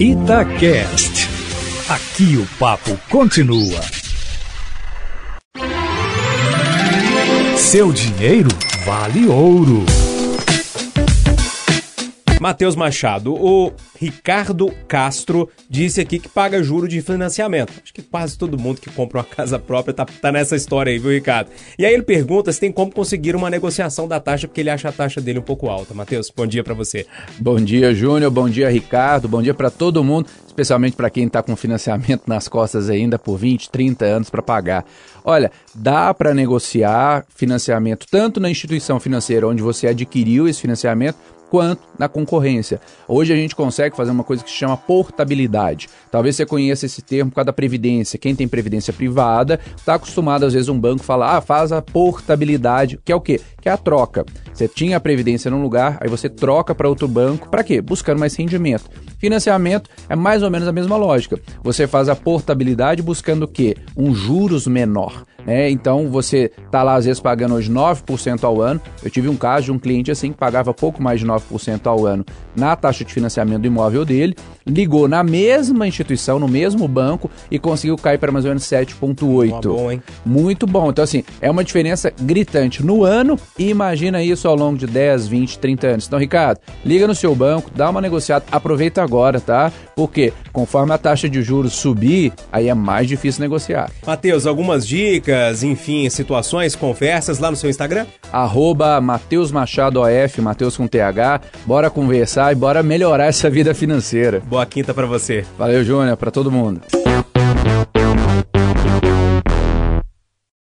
Itacast. Aqui o papo continua. Seu dinheiro vale ouro. Matheus Machado, o Ricardo Castro disse aqui que paga juro de financiamento. Acho que quase todo mundo que compra uma casa própria tá, tá nessa história aí, viu, Ricardo? E aí ele pergunta se tem como conseguir uma negociação da taxa, porque ele acha a taxa dele um pouco alta. Matheus, bom dia para você. Bom dia, Júnior. Bom dia, Ricardo. Bom dia para todo mundo, especialmente para quem está com financiamento nas costas ainda por 20, 30 anos para pagar. Olha, dá para negociar financiamento tanto na instituição financeira onde você adquiriu esse financiamento, quanto na concorrência. Hoje a gente consegue fazer uma coisa que se chama portabilidade. Talvez você conheça esse termo por causa da previdência. Quem tem previdência privada está acostumado, às vezes, um banco falar, ah, faz a portabilidade, que é o quê? Que é a troca. Você tinha a previdência num lugar, aí você troca para outro banco, para quê? Buscando mais rendimento. Financiamento é mais ou menos a mesma lógica. Você faz a portabilidade buscando o quê? Um juros menor. Né? Então você está lá às vezes pagando hoje 9% ao ano. Eu tive um caso de um cliente assim que pagava pouco mais de 9% ao ano na taxa de financiamento do imóvel dele, ligou na mesma instituição, no mesmo banco e conseguiu cair para mais ou menos 7,8. Bom, hein? Muito bom. Então, assim, é uma diferença gritante no ano e imagina isso ao longo de 10, 20, 30 anos. Então, Ricardo, liga no seu banco, dá uma negociada, aproveita agora, tá? Porque conforme a taxa de juros subir, aí é mais difícil negociar. Matheus, algumas dicas, enfim, situações, conversas lá no seu Instagram? Arroba Matheus Machado OF, Matheus com TH. Bora conversar e bora melhorar essa vida financeira. Boa quinta para você. Valeu, Júnior, para todo mundo.